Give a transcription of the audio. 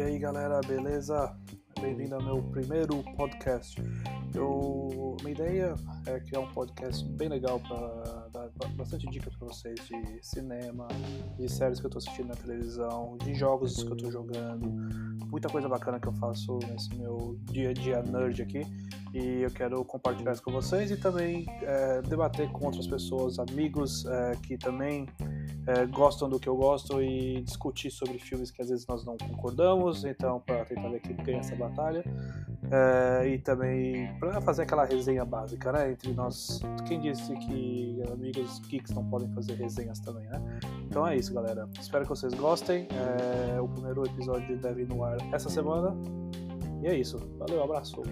galera, beleza? Bem-vindo ao meu primeiro podcast. Eu, minha ideia é criar um podcast bem legal para dar bastante dicas para vocês de cinema, de séries que eu estou assistindo na televisão, de jogos que eu estou jogando, muita coisa bacana que eu faço nesse meu dia a dia nerd aqui e eu quero compartilhar isso com vocês e também é, debater com outras pessoas, amigos é, que também é, gostam do que eu gosto e discutir sobre filmes que às vezes nós não concordamos, então para tentar ver quem ganha essa batalha é, e também para fazer aquela resenha básica, né, entre nós. Quem disse que amigos geeks não podem fazer resenhas também, né? Então é isso, galera. Espero que vocês gostem. É, o primeiro episódio deve ir no ar essa semana. E é isso. Valeu, abraço.